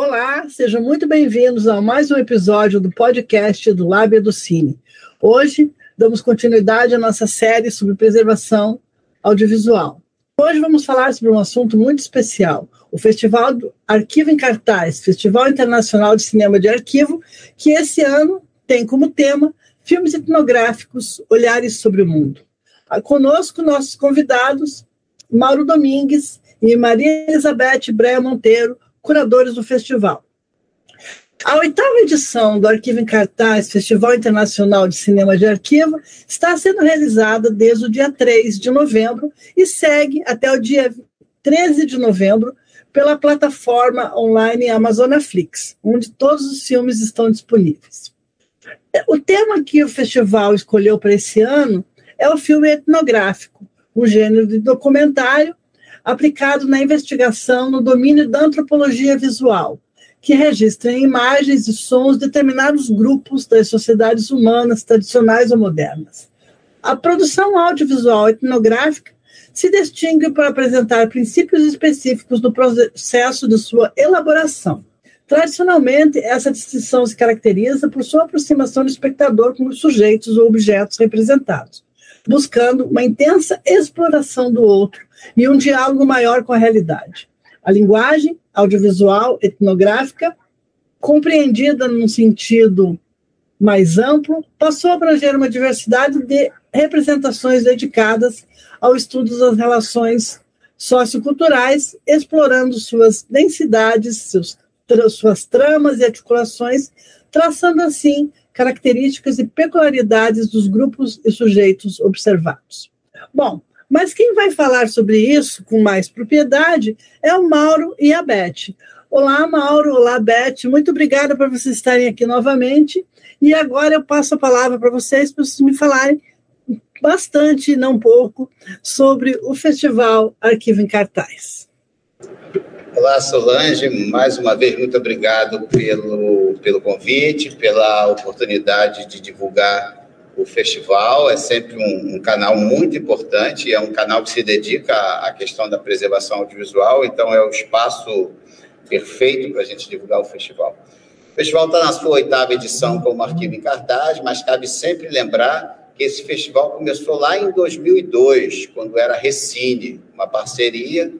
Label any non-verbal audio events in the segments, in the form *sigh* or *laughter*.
Olá, sejam muito bem-vindos a mais um episódio do podcast do Lábia do Cine. Hoje damos continuidade à nossa série sobre preservação audiovisual. Hoje vamos falar sobre um assunto muito especial, o Festival do Arquivo em Cartaz, Festival Internacional de Cinema de Arquivo, que esse ano tem como tema filmes etnográficos, olhares sobre o mundo. Conosco nossos convidados, Mauro Domingues e Maria Elizabeth Breia Monteiro, curadores do festival. A oitava edição do Arquivo em Cartaz, Festival Internacional de Cinema de Arquivo, está sendo realizada desde o dia 3 de novembro e segue até o dia 13 de novembro pela plataforma online Amazonaflix, onde todos os filmes estão disponíveis. O tema que o festival escolheu para esse ano é o filme etnográfico, um gênero de documentário aplicado na investigação no domínio da antropologia visual, que registra em imagens e sons determinados grupos das sociedades humanas tradicionais ou modernas. A produção audiovisual etnográfica se distingue por apresentar princípios específicos do processo de sua elaboração. Tradicionalmente, essa distinção se caracteriza por sua aproximação do espectador com os sujeitos ou objetos representados, buscando uma intensa exploração do outro e um diálogo maior com a realidade. A linguagem audiovisual etnográfica, compreendida num sentido mais amplo, passou a abranger uma diversidade de representações dedicadas ao estudo das relações socioculturais, explorando suas densidades, seus, suas tramas e articulações, traçando assim características e peculiaridades dos grupos e sujeitos observados. Bom, mas quem vai falar sobre isso com mais propriedade é o Mauro e a Beth. Olá, Mauro. Olá, Beth. Muito obrigada por vocês estarem aqui novamente. E agora eu passo a palavra para vocês, para vocês me falarem bastante, não pouco, sobre o Festival Arquivo em Cartaz. Olá, Solange. Mais uma vez, muito obrigado pelo, pelo convite, pela oportunidade de divulgar o festival é sempre um, um, canal muito importante, é um canal que se dedica à, questão da preservação audiovisual, então é o espaço perfeito para a gente divulgar o festival. O festival está na sua oitava edição como arquivo em cartaz, mas cabe sempre lembrar que esse festival começou lá em 2002, quando era Recine, uma parceria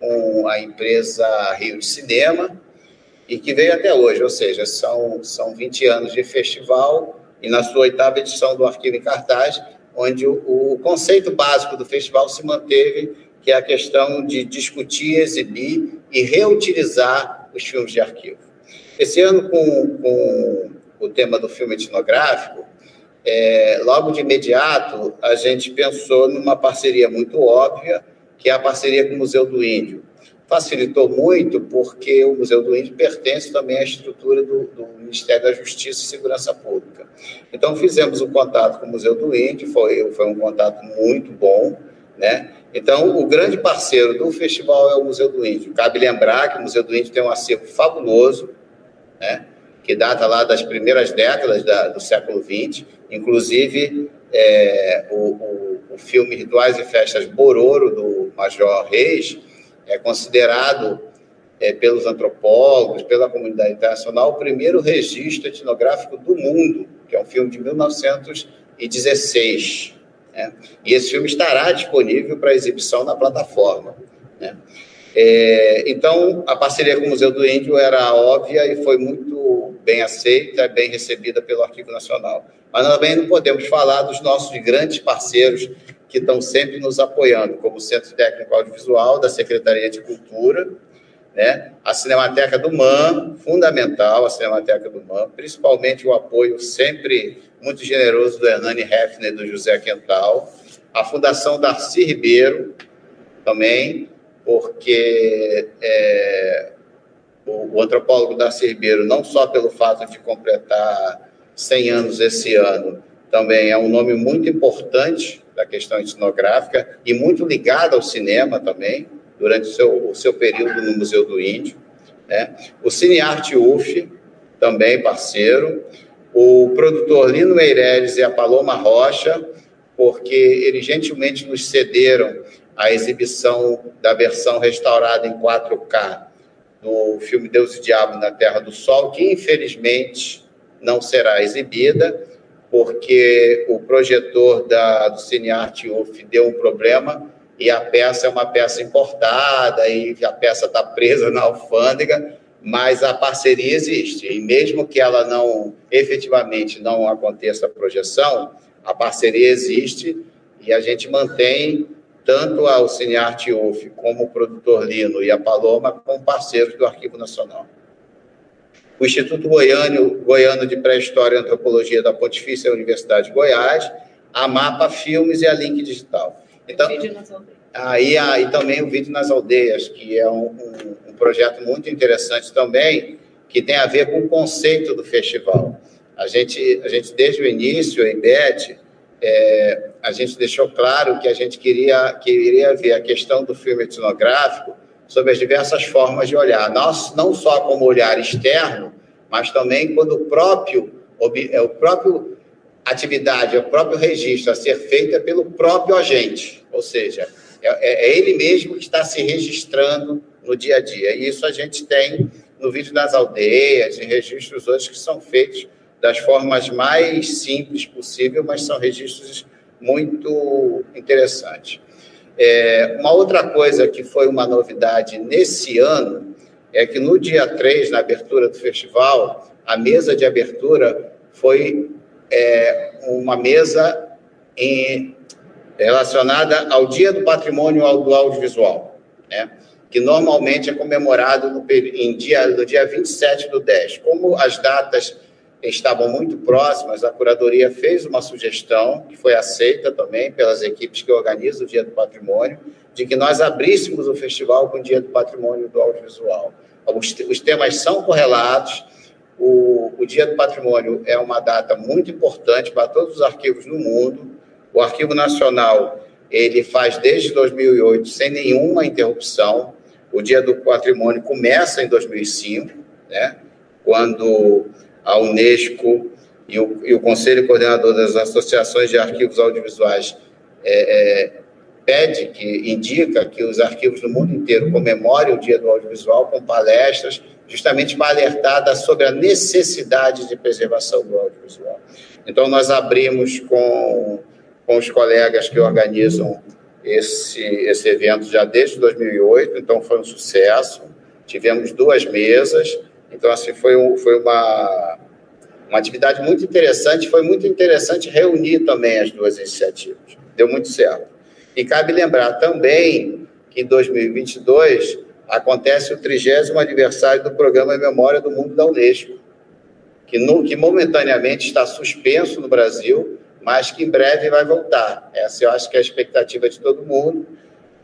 com a empresa Rio de Cinema, e que veio até hoje, ou seja, são, são 20 anos de festival e na sua oitava edição do Arquivo em Cartaz, onde o, o conceito básico do festival se manteve, que é a questão de discutir, exibir e reutilizar os filmes de arquivo. Esse ano, com, com o tema do filme etnográfico, é, logo de imediato, a gente pensou numa parceria muito óbvia, que é a parceria com o Museu do Índio facilitou muito porque o Museu do Índio pertence também à estrutura do, do, Ministério da Justiça e Segurança Pública. Então, fizemos um contato com o Museu do Índio, foi, foi um contato muito bom, né? Então, o grande parceiro do festival é o Museu do Índio. Cabe lembrar que o Museu do Índio tem um acervo fabuloso, né? que data lá das primeiras décadas da, do século XX, inclusive é, o, o, o filme Rituais e Festas Bororo, do Major Reis, é considerado é, pelos antropólogos, pela comunidade internacional, o primeiro registro etnográfico do mundo, que é um filme de 1916. Né? E esse filme estará disponível para exibição na plataforma. Né? É, então, a parceria com o Museu do Índio era óbvia e foi muito bem aceita, bem recebida pelo Arquivo Nacional. Mas também não podemos falar dos nossos grandes parceiros que estão sempre nos apoiando, como o Centro Técnico Audiovisual da Secretaria de Cultura, né? a Cinemateca do MAN, fundamental a Cinemateca do MAN, principalmente o apoio sempre muito generoso do Hernani Hefner e do José Quental, a Fundação Darcy Ribeiro, também, porque é, o, o antropólogo Darcy Ribeiro, não só pelo fato de completar 100 anos esse ano, também é um nome muito importante da questão etnográfica e muito ligado ao cinema também, durante o seu, o seu período no Museu do Índio. Né? O Cinearte UF, também parceiro. O produtor Lino Meireles e a Paloma Rocha, porque eles gentilmente nos cederam a exibição da versão restaurada em 4K do filme Deus e Diabo na Terra do Sol, que infelizmente não será exibida, porque o projetor da, do CineArt UF deu um problema e a peça é uma peça importada e a peça está presa na alfândega, mas a parceria existe. E mesmo que ela não, efetivamente, não aconteça a projeção, a parceria existe e a gente mantém tanto o Cinearte UF como o produtor Lino e a Paloma como parceiros do Arquivo Nacional. O Instituto Goiano, Goiano de Pré-História e Antropologia da Pontifícia Universidade de Goiás, a Mapa Filmes e a Link Digital. Então, aí, aí também o Vídeo nas Aldeias, que é um, um, um projeto muito interessante também, que tem a ver com o conceito do festival. A gente, a gente desde o início, a IBET, é, a gente deixou claro que a gente queria, queria ver a questão do filme etnográfico sobre as diversas formas de olhar, não, não só como olhar externo, mas também quando o próprio, é o próprio atividade, o próprio registro a ser feita pelo próprio agente, ou seja, é, é, ele mesmo que está se registrando no dia a dia. E isso a gente tem no vídeo das aldeias, em registros outros que são feitos das formas mais simples possível, mas são registros muito interessantes. É, uma outra coisa que foi uma novidade nesse ano é que no dia 3, na abertura do festival, a mesa de abertura foi é, uma mesa em, relacionada ao Dia do Patrimônio do Audiovisual, né? que normalmente é comemorado no, em dia, no dia 27 do 10. Como as datas estavam muito próximas, a curadoria fez uma sugestão, que foi aceita também pelas equipes que organizam o Dia do Patrimônio, de que nós abríssemos o festival com o Dia do Patrimônio do Audiovisual. Os, temas são correlatos, o, o Dia do Patrimônio é uma data muito importante para todos os arquivos no mundo, o Arquivo Nacional, ele faz desde 2008 sem nenhuma interrupção, o Dia do Patrimônio começa em 2005, né, quando a Unesco e o, e o Conselho Coordenador das Associações de Arquivos Audiovisuais é, é, pede, que indica que os arquivos do mundo inteiro comemorem o Dia do Audiovisual com palestras, justamente para alertar sobre a necessidade de preservação do audiovisual. Então, nós abrimos com, com os colegas que organizam esse, esse evento já desde 2008, então foi um sucesso. Tivemos duas mesas, então, assim, foi, um, foi uma, uma atividade muito interessante. Foi muito interessante reunir também as duas iniciativas. Deu muito certo. E cabe lembrar também que em 2022 acontece o 30 aniversário do Programa Memória do Mundo da Unesco, que, no, que momentaneamente está suspenso no Brasil, mas que em breve vai voltar. Essa eu acho que é a expectativa de todo mundo,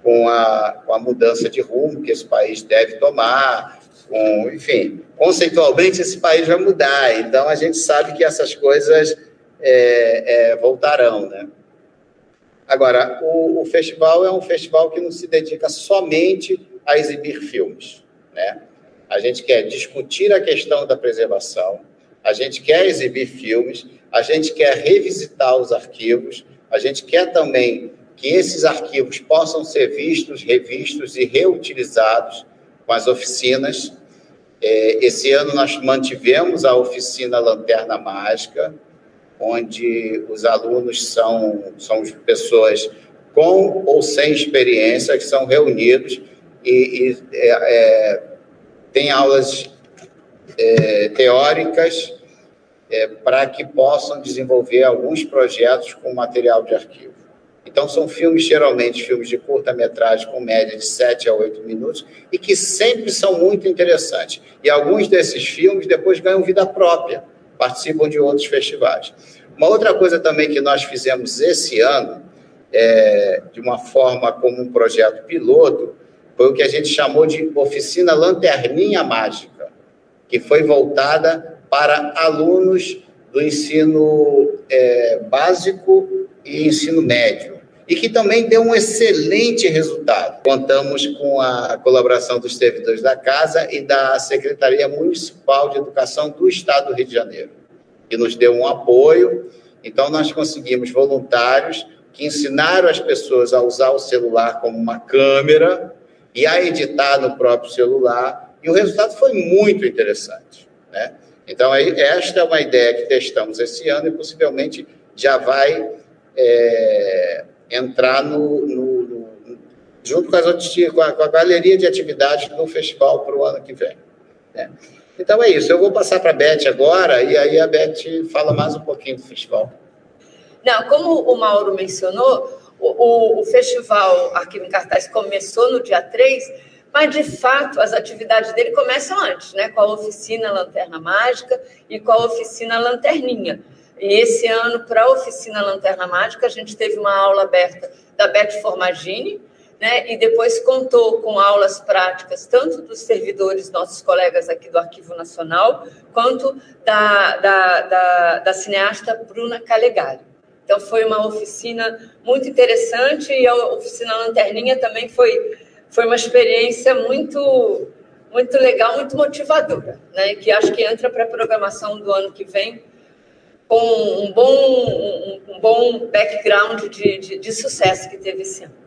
com a, com a mudança de rumo que esse país deve tomar, com, enfim, conceitualmente esse país vai mudar, então a gente sabe que essas coisas é, é, voltarão, né? Agora, o, o, festival é um festival que não se dedica somente a exibir filmes, né? A gente quer discutir a questão da preservação, a gente quer exibir filmes, a gente quer revisitar os arquivos, a gente quer também que esses arquivos possam ser vistos, revistos e reutilizados com as oficinas. É, esse ano nós mantivemos a oficina Lanterna Mágica, onde os alunos são, são pessoas com ou sem experiência que são reunidos e, e é, é, tem aulas é, teóricas é, para que possam desenvolver alguns projetos com material de arquivo. Então, são filmes, geralmente, filmes de curta-metragem, com média de 7 a 8 minutos, e que sempre são muito interessantes. E alguns desses filmes depois ganham vida própria, participam de outros festivais. Uma outra coisa também que nós fizemos esse ano, é, de uma forma como um projeto piloto, foi o que a gente chamou de Oficina Lanterninha Mágica, que foi voltada para alunos do ensino é, básico e ensino médio e que também deu um excelente resultado. Contamos com a colaboração dos servidores da Casa e da Secretaria Municipal de Educação do Estado do Rio de Janeiro, que nos deu um apoio. Então, nós conseguimos voluntários que ensinaram as pessoas a usar o celular como uma câmera e a editar no próprio celular E o resultado foi muito interessante. Né? Então, esta é uma ideia que testamos esse ano e possivelmente já vai é, entrar no, no, no, junto com, as, com, a, com a galeria de atividades do festival para o ano que vem. Né? Então é isso. Eu vou passar para a Beth agora e aí a Beth fala mais um pouquinho do festival. Não, como o Mauro mencionou, o, o, o Festival Arquivo em Cartaz começou no dia 3, mas de fato as atividades dele começam antes, né? Com a oficina Lanterna Mágica e com a oficina Lanterninha. E esse ano, para a oficina Lanterna Mágica, a gente teve uma aula aberta da Beth Formagini, né? E depois contou com aulas práticas, tanto dos servidores, nossos colegas aqui do Arquivo Nacional, quanto da, da, da, da cineasta Bruna Calegari. Então, foi uma oficina muito interessante e a oficina Lanterninha também foi, foi uma experiência muito, muito legal, muito motivadora, né? que acho que entra para a programação do ano que vem com um bom, um, um bom background de, de, de sucesso que teve esse ano.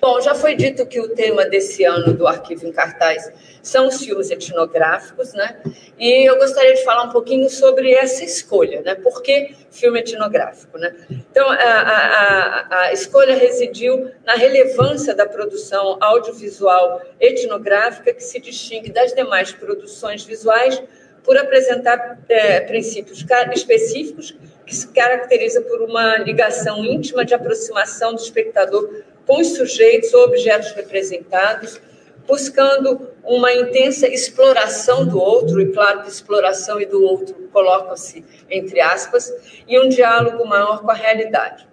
Bom, já foi dito que o tema desse ano do Arquivo em Cartaz são os filmes etnográficos, né? E eu gostaria de falar um pouquinho sobre essa escolha, né? Por que filme etnográfico, né? Então, a, a, a escolha residiu na relevância da produção audiovisual etnográfica que se distingue das demais produções visuais por apresentar é, princípios específicos que se caracteriza por uma ligação íntima de aproximação do espectador com os sujeitos ou objetos representados, buscando uma intensa exploração do outro, e claro que exploração e do outro colocam-se entre aspas, e um diálogo maior com a realidade.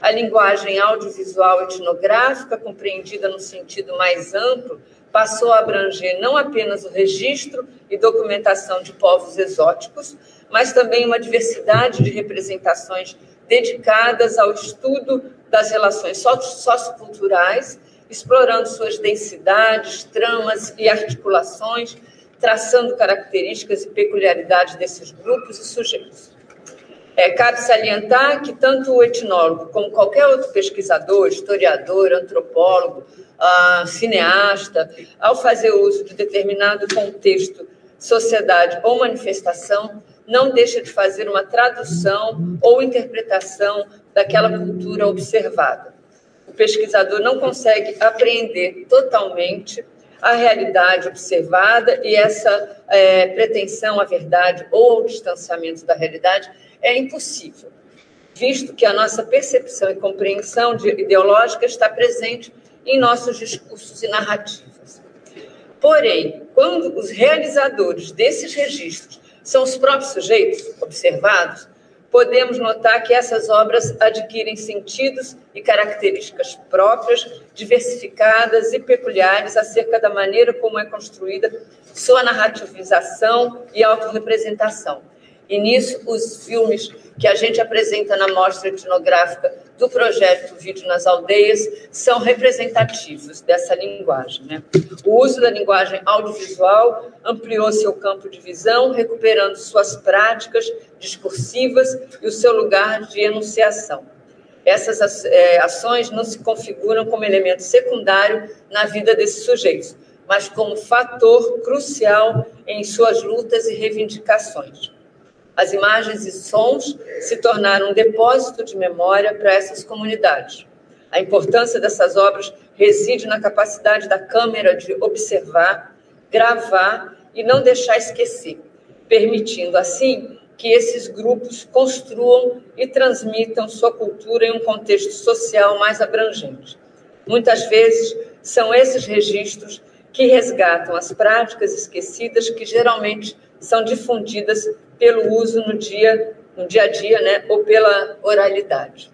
A linguagem audiovisual etnográfica, compreendida no sentido mais amplo, passou a abranger não apenas o registro e documentação de povos exóticos, mas também uma diversidade de representações dedicadas ao estudo das relações socioculturais, explorando suas densidades, tramas e articulações, traçando características e peculiaridades desses grupos e sujeitos. É, cabe salientar que tanto o etnólogo como qualquer outro pesquisador, historiador, antropólogo, ah, cineasta, ao fazer uso de determinado contexto, sociedade ou manifestação, não deixa de fazer uma tradução ou interpretação daquela cultura observada. O pesquisador não consegue apreender totalmente a realidade observada e essa é, pretensão à verdade ou ao distanciamento da realidade é impossível, visto que a nossa percepção e compreensão de, ideológica está presente em nossos discursos e narrativas. Porém, quando os realizadores desses registros são os próprios sujeitos observados, podemos notar que essas obras adquirem sentidos e características próprias, diversificadas e peculiares acerca da maneira como é construída sua narrativização e autorrepresentação e nisso, os filmes que a gente apresenta na mostra etnográfica do projeto Vídeo nas Aldeias são representativos dessa linguagem. Né? O uso da linguagem audiovisual ampliou seu campo de visão, recuperando suas práticas discursivas e o seu lugar de enunciação. Essas é, ações não se configuram como elemento secundário na vida desses sujeitos, mas como fator crucial em suas lutas e reivindicações. As imagens e sons se tornaram um depósito de memória para essas comunidades. A importância dessas obras reside na capacidade da câmera de observar, gravar e não deixar esquecer, permitindo assim que esses grupos construam e transmitam sua cultura em um contexto social mais abrangente. Muitas vezes são esses registros que resgatam as práticas esquecidas que geralmente são difundidas pelo uso no dia, no dia a dia, né, ou pela oralidade.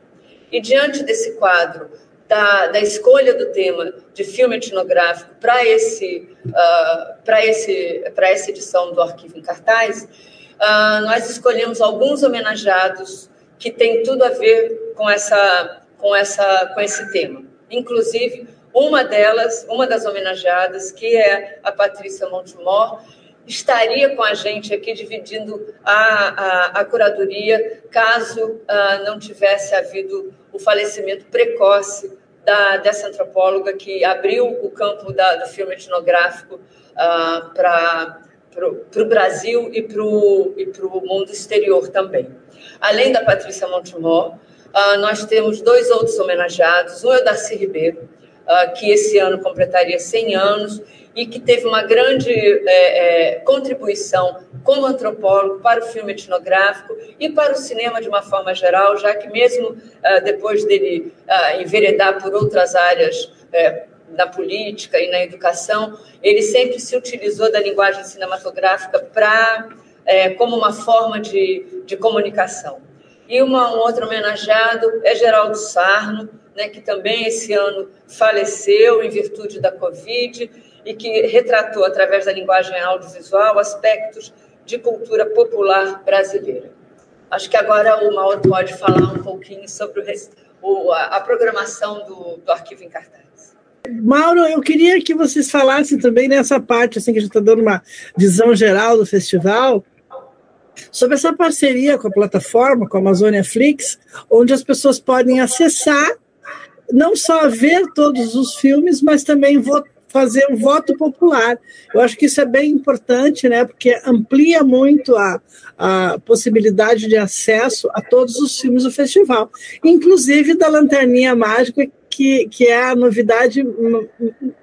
E diante desse quadro da, da escolha do tema de filme etnográfico para esse, uh, para esse, para essa edição do Arquivo em Cartaz, uh, nós escolhemos alguns homenageados que têm tudo a ver com essa, com essa, com esse tema. Inclusive uma delas, uma das homenageadas, que é a Patrícia Montemor, estaria com a gente aqui dividindo a, a, a curadoria, caso uh, não tivesse havido o falecimento precoce da, dessa antropóloga que abriu o campo da, do filme etnográfico uh, para o Brasil e para o mundo exterior também. Além da Patrícia Montemor, uh, nós temos dois outros homenageados. Um é o Darcy Ribeiro, que esse ano completaria 100 anos e que teve uma grande é, é, contribuição como antropólogo para o filme etnográfico e para o cinema de uma forma geral, já que mesmo uh, depois dele uh, enveredar por outras áreas uh, na política e na educação, ele sempre se utilizou da linguagem cinematográfica para é, como uma forma de, de comunicação. E uma, um outro homenageado é Geraldo Sarno, né, que também esse ano faleceu em virtude da Covid e que retratou, através da linguagem audiovisual, aspectos de cultura popular brasileira. Acho que agora o Mauro pode falar um pouquinho sobre o, a, a, programação do, do Arquivo em Cartaz. Mauro, eu queria que vocês falassem também nessa parte, assim, que a gente está dando uma visão geral do festival, sobre essa parceria com a plataforma, com a Amazônia Flix, onde as pessoas podem acessar, não só ver todos os filmes, mas também votar fazer o voto popular. Eu acho que isso é bem importante, né, porque amplia muito a, a possibilidade de acesso a todos os filmes do festival, inclusive da Lanterninha Mágica, que, que é a novidade,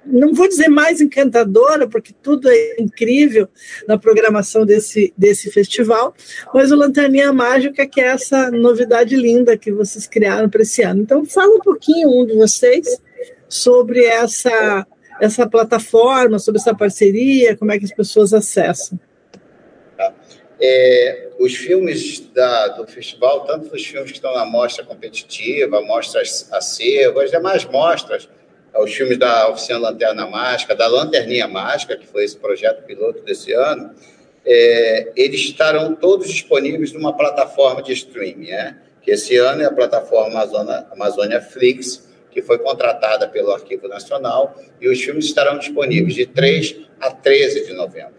não vou dizer mais encantadora, porque tudo é incrível na programação desse, desse festival, mas o Lanterninha Mágica, que é essa novidade linda que vocês criaram para esse ano. Então, fala um pouquinho, um de vocês, sobre essa essa plataforma, sobre essa parceria, como é que as pessoas acessam? Tá. É, os filmes da, do festival, tanto os filmes que estão na mostra competitiva, mostras acervo, as demais mostras, os filmes da Oficina Lanterna Mágica, da Lanterninha Mágica, que foi esse projeto piloto desse ano, é, eles estarão todos disponíveis numa plataforma de streaming, né? que esse ano é a plataforma Amazônia Flix, que foi contratada pelo Arquivo Nacional, e os filmes estarão disponíveis de 3 a 13 de novembro.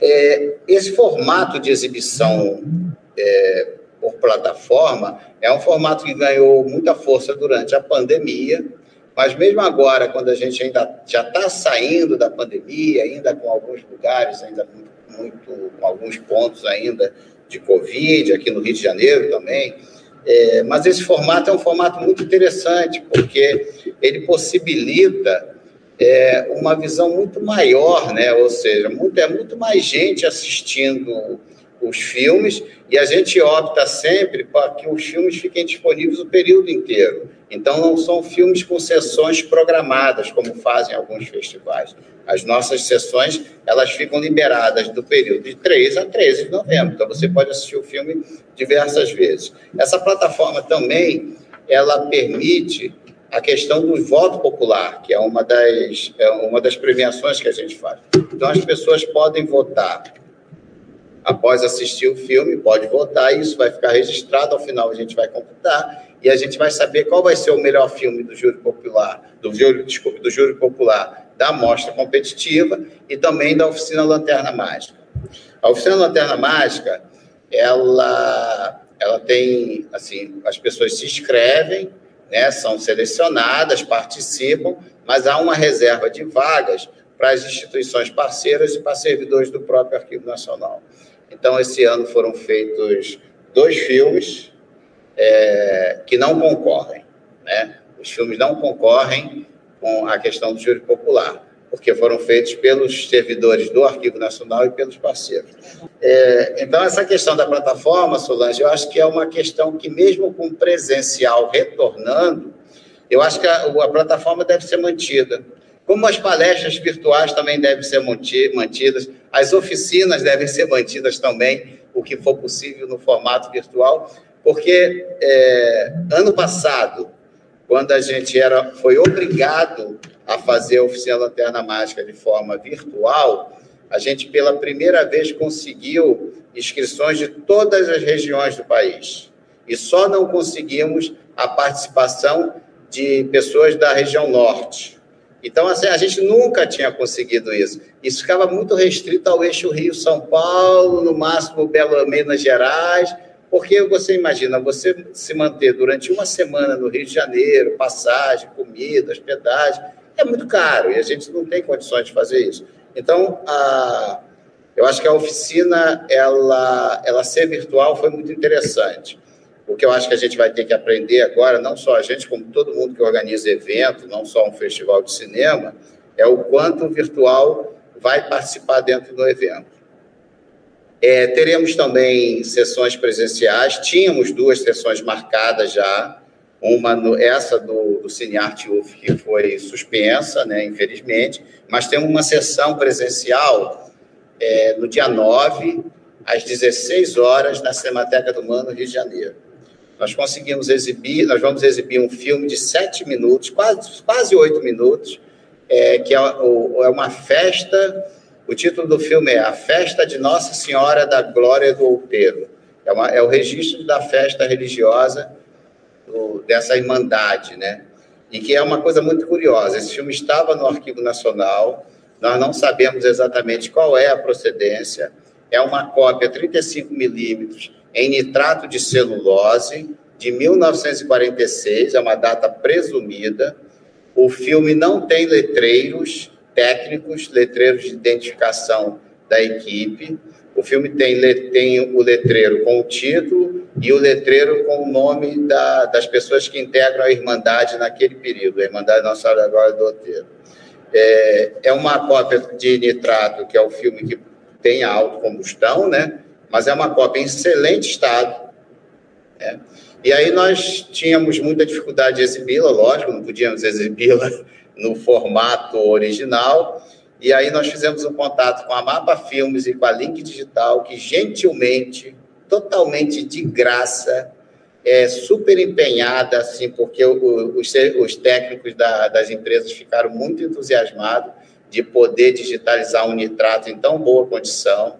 É, esse formato de exibição é, por plataforma é um formato que ganhou muita força durante a pandemia, mas mesmo agora, quando a gente ainda já está saindo da pandemia, ainda com alguns lugares, ainda muito, com alguns pontos ainda de Covid, aqui no Rio de Janeiro também, é, mas esse formato é um formato muito interessante, porque ele possibilita é, uma visão muito maior, né? ou seja, muito, é muito mais gente assistindo os filmes e a gente opta sempre para que os filmes fiquem disponíveis o período inteiro. Então, não são filmes com sessões programadas, como fazem alguns festivais. As nossas sessões, elas ficam liberadas do período de 3 a 13 de novembro. Então, você pode assistir o filme diversas vezes. Essa plataforma também, ela permite a questão do voto popular, que é uma das, é uma das premiações que a gente faz. Então, as pessoas podem votar após assistir o filme, pode votar, e isso vai ficar registrado, ao final a gente vai computar, e a gente vai saber qual vai ser o melhor filme do júri popular, do júri, do júri popular da mostra competitiva e também da oficina Lanterna Mágica. A oficina Lanterna Mágica, ela, ela tem, assim, as pessoas se inscrevem, né, são selecionadas, participam, mas há uma reserva de vagas para as instituições parceiras e para servidores do próprio Arquivo Nacional. Então, esse ano foram feitos dois filmes é, que não concorrem. Né? Os filmes não concorrem com a questão do júri popular, porque foram feitos pelos servidores do Arquivo Nacional e pelos parceiros. É, então, essa questão da plataforma, Solange, eu acho que é uma questão que, mesmo com presencial retornando, eu acho que a, a plataforma deve ser mantida como as palestras virtuais também devem ser mantidas, as oficinas devem ser mantidas também, o que for possível no formato virtual, porque é, ano passado, quando a gente era, foi obrigado a fazer a oficina Lanterna Mágica de forma virtual, a gente pela primeira vez conseguiu inscrições de todas as regiões do país. E só não conseguimos a participação de pessoas da região norte. Então, assim, a gente nunca tinha conseguido isso. Isso ficava muito restrito ao eixo Rio-São Paulo, no máximo Belo Minas Gerais, Porque você imagina, você se manter durante uma semana no Rio de Janeiro, passagem, comida, hospedagem, é muito caro e a gente não tem condições de fazer isso. Então, a, eu acho que a oficina, ela, ela ser virtual foi muito interessante. O que eu acho que a gente vai ter que aprender agora, não só a gente, como todo mundo que organiza evento, não só um festival de cinema, é o quanto o virtual vai participar dentro do evento. É, teremos também sessões presenciais, tínhamos duas sessões marcadas já, uma no, essa do, do CineArt UF, que foi suspensa, né, infelizmente, mas temos uma sessão presencial é, no dia 9, às 16 horas, na Cinemateca do Mano, Rio de Janeiro. Nós conseguimos exibir, nós vamos exibir um filme de sete minutos, quase, quase oito minutos, é, que é, é uma festa. O título do filme é A Festa de Nossa Senhora da Glória do Outeiro. É, uma, é o registro da festa religiosa do, dessa irmandade, né? E que é uma coisa muito curiosa. Esse filme estava no Arquivo Nacional, nós não sabemos exatamente qual é a procedência. É uma cópia 35 milímetros em nitrato de celulose de 1946, é uma data presumida. O filme não tem letreiros técnicos, letreiros de identificação da equipe. O filme tem, tem o letreiro com o título e o letreiro com o nome da, das pessoas que integram a Irmandade naquele período, a Irmandade Nossa Senhora da Glória do Outeiro. É, é uma cópia de Nitrato, que é o filme que tem a autocombustão, né? Mas é uma cópia em excelente estado. Né? E aí nós tínhamos muita dificuldade de exibi-la, lógico, não podíamos exibi-la no formato original. E aí nós fizemos um contato com a Mapa Filmes e com a Link Digital, que gentilmente, totalmente de graça, é, super empenhada, assim, porque os, os, técnicos da, das empresas ficaram muito entusiasmados de poder digitalizar um nitrato em tão boa condição,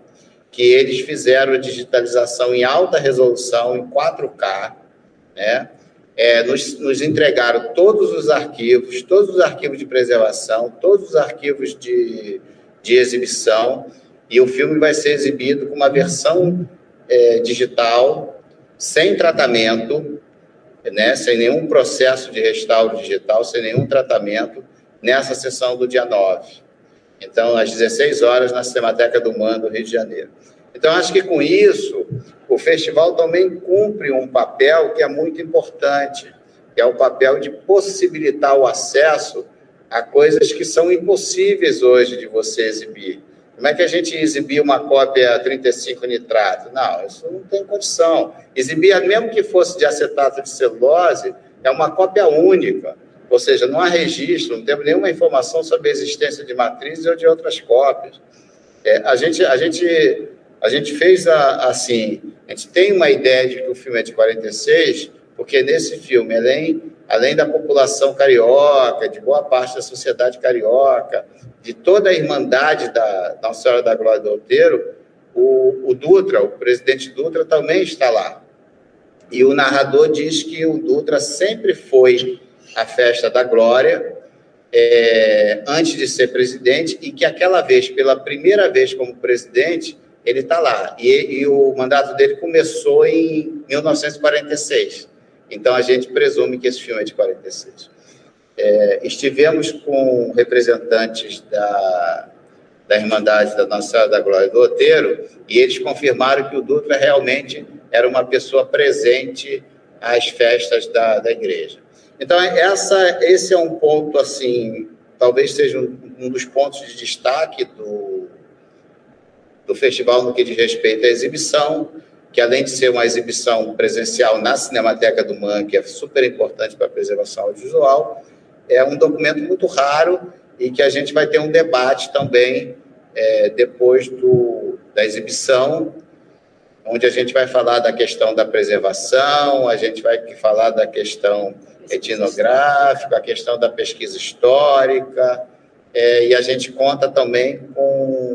que eles fizeram a digitalização em alta resolução, em 4K, né? É, nos, nos, entregaram todos os arquivos, todos os arquivos de preservação, todos os arquivos de, de exibição, e o filme vai ser exibido com uma versão é, digital sem tratamento, né, sem nenhum processo de restauro digital, sem nenhum tratamento, nessa sessão do dia 9. Então, às 16 horas, na Cinemateca do Mando, Rio de Janeiro. Então, acho que com isso, o festival também cumpre um papel que é muito importante, que é o papel de possibilitar o acesso a coisas que são impossíveis hoje de você exibir. Como é que a gente exibia uma cópia 35 nitrato? Não, isso não tem condição. Exibir, mesmo que fosse de acetato de celulose, é uma cópia única. Ou seja, não há registro, não temos nenhuma informação sobre a existência de matrizes ou de outras cópias. É, a, gente, a, gente, a gente fez a, assim, a gente tem uma ideia de que o filme é de 46, porque nesse filme, além, além da população carioca, de boa parte da sociedade carioca, de toda a irmandade da Nossa Senhora da Glória do Outeiro, o, o Dutra, o presidente Dutra, também está lá. E o narrador diz que o Dutra sempre foi a festa da glória, é, antes de ser presidente, e que aquela vez, pela primeira vez como presidente, ele está lá. E, e, o mandato dele começou em 1946. Então a gente presume que esse filme é de 46. É, estivemos com representantes da, da Irmandade da Nossa Senhora da Glória do Oteiro e eles confirmaram que o Dutra realmente era uma pessoa presente às festas da, da igreja. Então, essa, esse é um ponto, assim, talvez seja um, um dos pontos de destaque do, do festival no que diz respeito à exibição, que além de ser uma exibição presencial na Cinemateca do MAN, que é super importante para a preservação audiovisual, é um documento muito raro e que a gente vai ter um debate também é, depois do, da exibição, onde a gente vai falar da questão da preservação, a gente vai falar da questão etnográfica, a questão da pesquisa histórica, é, e a gente conta também com,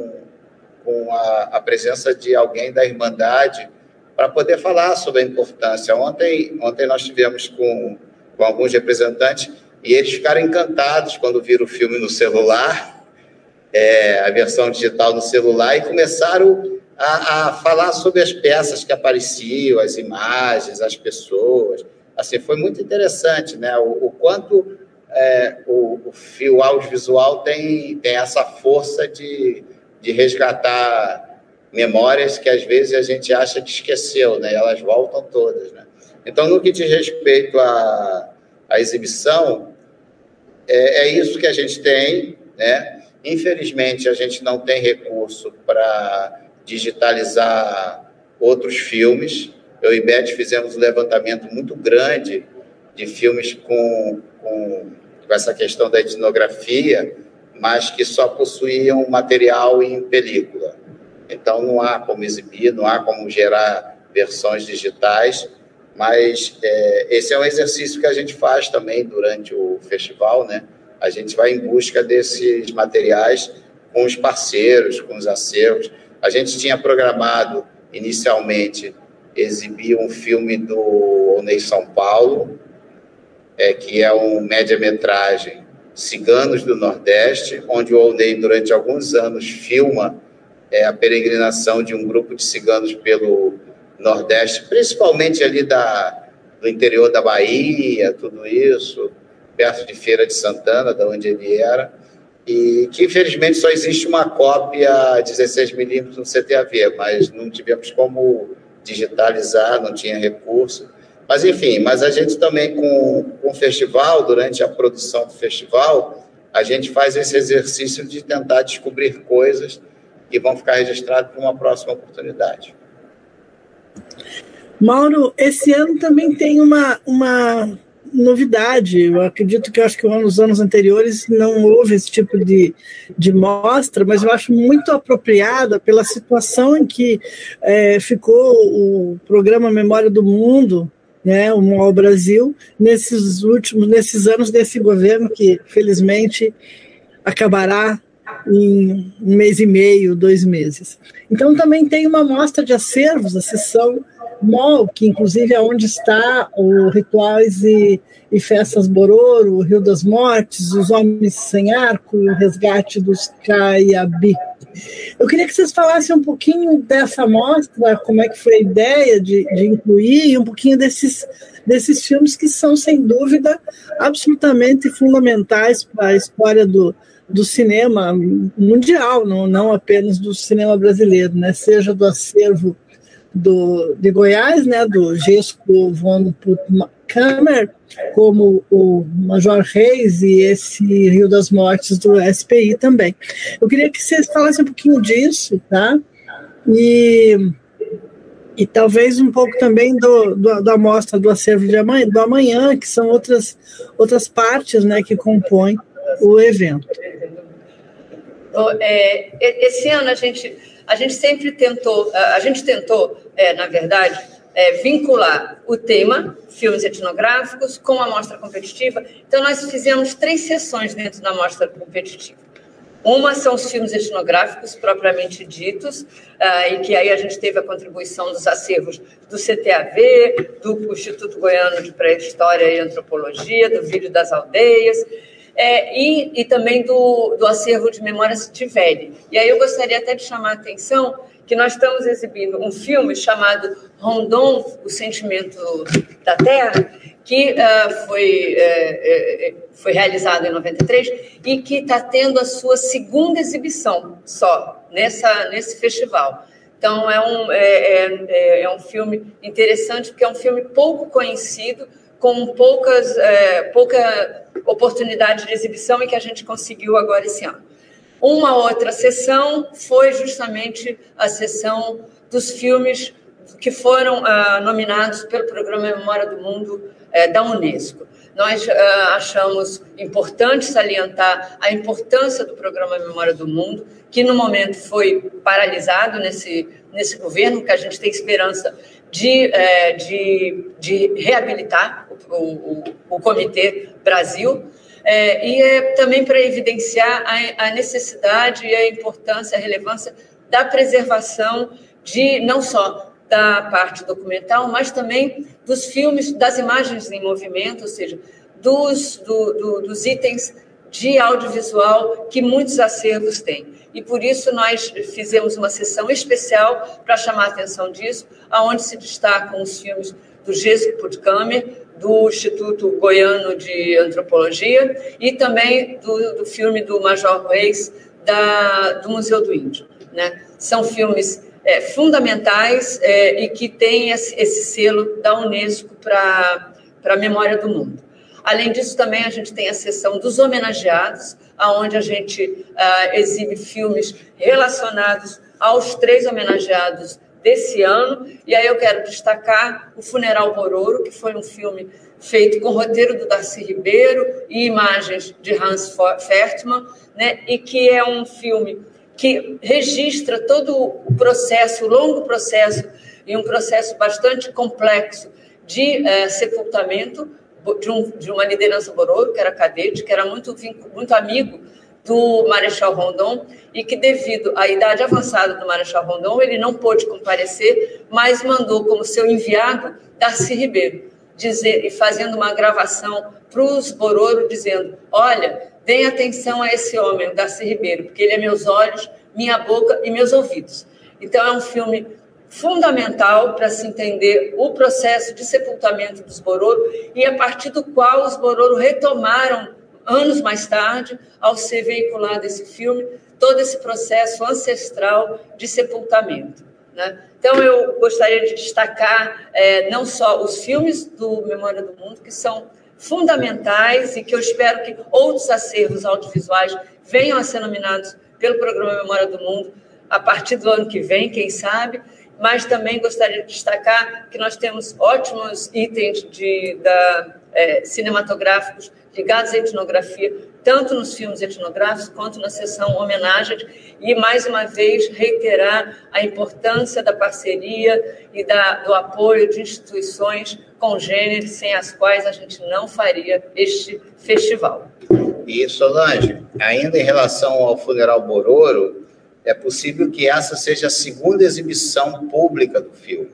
com a, a presença de alguém da Irmandade para poder falar sobre a importância. Ontem, ontem nós tivemos com, com alguns representantes e eles ficaram encantados quando viram o filme no celular, *laughs* é, a versão digital no celular, e começaram a, a, falar sobre as peças que apareciam, as imagens, as pessoas. Assim, foi muito interessante, né? O, o quanto é, o, o audiovisual tem, tem essa força de, de resgatar memórias que às vezes a gente acha que esqueceu, né? Elas voltam todas, né? Então, no que diz respeito à, à exibição, é, é isso que a gente tem, né? Infelizmente, a gente não tem recurso para digitalizar outros filmes. Eu e Beth fizemos um levantamento muito grande de filmes com, com, com essa questão da etnografia, mas que só possuíam material em película. Então, não há como exibir, não há como gerar versões digitais, mas é, esse é um exercício que a gente faz também durante o festival, né? A gente vai em busca desses materiais com os parceiros, com os acervos. A gente tinha programado inicialmente exibir um filme do Onei São Paulo, é, que é um média-metragem Ciganos do Nordeste, onde o Onei, durante alguns anos, filma é, a peregrinação de um grupo de ciganos pelo Nordeste, principalmente ali da, do interior da Bahia, tudo isso, perto de Feira de Santana, da onde ele era, e que infelizmente só existe uma cópia 16mm no CTAV, mas não tivemos como digitalizar, não tinha recurso. Mas enfim, mas a gente também com, com o festival, durante a produção do festival, a gente faz esse exercício de tentar descobrir coisas que vão ficar registradas para uma próxima oportunidade. Mauro, esse ano também tem uma, uma novidade. Eu acredito que eu acho que nos anos anteriores não houve esse tipo de, de mostra, mas eu acho muito apropriada pela situação em que é, ficou o programa Memória do Mundo, né, o MOL Brasil, nesses últimos, nesses anos desse governo que felizmente acabará em um mês e meio, dois meses. Então também tem uma mostra de acervos, a sessão MOL, que inclusive é onde está o Rituais e, e Festas Bororo, o Rio das Mortes, os Homens Sem Arco, o Resgate dos Caiabi. Eu queria que vocês falassem um pouquinho dessa mostra, como é que foi a ideia de, de incluir, e um pouquinho desses, desses filmes que são, sem dúvida, absolutamente fundamentais para a história do, do cinema mundial, não, não apenas do cinema brasileiro, né? seja do acervo do, de Goiás, né, do Gesco von Puttkammer, como o Major Reis e esse Rio das Mortes do SPI também. Eu queria que vocês falassem um pouquinho disso, tá? E, e talvez um pouco também do, do, da amostra do acervo de amanhã, do amanhã, que são outras, outras partes né, que compõem o evento. É, esse ano a gente a gente sempre tentou, a gente tentou, é, na verdade, é, vincular o tema, filmes etnográficos, com a mostra competitiva. Então, nós fizemos três sessões dentro da mostra competitiva. Uma são os filmes etnográficos propriamente ditos, uh, e que aí a gente teve a contribuição dos acervos do CTAV, do Instituto Goiano de Pré-História e Antropologia, do Vídeo das Aldeias, é, e, e também do, do acervo de memórias Tiveli. E aí eu gostaria até de chamar a atenção que nós estamos exibindo um filme chamado Rondon, o Sentimento da Terra, que uh, foi, uh, foi realizado em 93 e que está tendo a sua segunda exibição só nessa, nesse festival. Então, é um, é, é, é um filme interessante, porque é um filme pouco conhecido, com poucas, é, pouca oportunidade de exibição e que a gente conseguiu agora esse ano. Uma outra sessão foi justamente a sessão dos filmes que foram ah, nominados pelo Programa Memória do Mundo eh, da Unesco. Nós ah, achamos importante salientar a importância do Programa Memória do Mundo, que no momento foi paralisado nesse, nesse governo, que a gente tem esperança de, eh, de, de reabilitar o, o, o Comitê Brasil, é, e é também para evidenciar a, a, necessidade e a importância, a relevância da preservação de não só da parte documental, mas também dos filmes, das imagens em movimento, ou seja, dos, do, do, dos itens de audiovisual que muitos acervos têm. E por isso nós fizemos uma sessão especial para chamar a atenção disso, aonde se destacam os filmes do Gesco Puttkamer, do Instituto Goiano de Antropologia e também do, do filme do Major Reis, da, do Museu do Índio. Né? São filmes é, fundamentais é, e que têm esse, selo da Unesco para a memória do mundo. Além disso, também a gente tem a sessão dos homenageados, onde a gente uh, exibe filmes relacionados aos três homenageados desse ano. E aí eu quero destacar O Funeral Bororo, que foi um filme feito com roteiro do Darcy Ribeiro e imagens de Hans Fertmann, né? e que é um filme que registra todo o processo, o longo processo, e um processo bastante complexo de uh, sepultamento de, um, de, uma liderança Bororo, que era cadete, que era muito, muito amigo do Marechal Rondon e que, devido à idade avançada do Marechal Rondon, ele não pôde comparecer, mas mandou como seu enviado Darcy Ribeiro, dizer, e fazendo uma gravação para os Bororo, dizendo: Olha, deem atenção a esse homem, Darcy Ribeiro, porque ele é meus olhos, minha boca e meus ouvidos. Então, é um filme fundamental para se entender o processo de sepultamento dos Bororo e a partir do qual os Bororo retomaram anos mais tarde, ao ser veiculado esse filme, todo esse processo ancestral de sepultamento. Né? Então, eu gostaria de destacar é, não só os filmes do Memória do Mundo, que são fundamentais e que eu espero que outros acervos audiovisuais venham a ser nominados pelo Programa Memória do Mundo a partir do ano que vem, quem sabe, mas também gostaria de destacar que nós temos ótimos itens de, da, é, cinematográficos ligados à etnografia, tanto nos filmes etnográficos quanto na sessão homenagem, e mais uma vez reiterar a importância da parceria e da, do apoio de instituições congêneres, sem as quais a gente não faria este festival. E Solange, ainda em relação ao funeral Bororo, é possível que essa seja a segunda exibição pública do filme,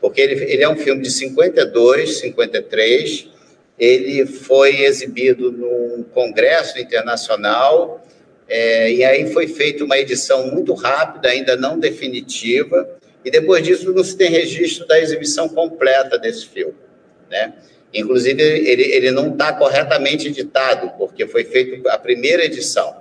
porque ele, ele é um filme de 52, 53, ele foi exibido num congresso internacional, é, e aí foi feita uma edição muito rápida, ainda não definitiva, e depois disso não se tem registro da exibição completa desse filme, né? Inclusive, ele, ele não está corretamente editado, porque foi feita a primeira edição.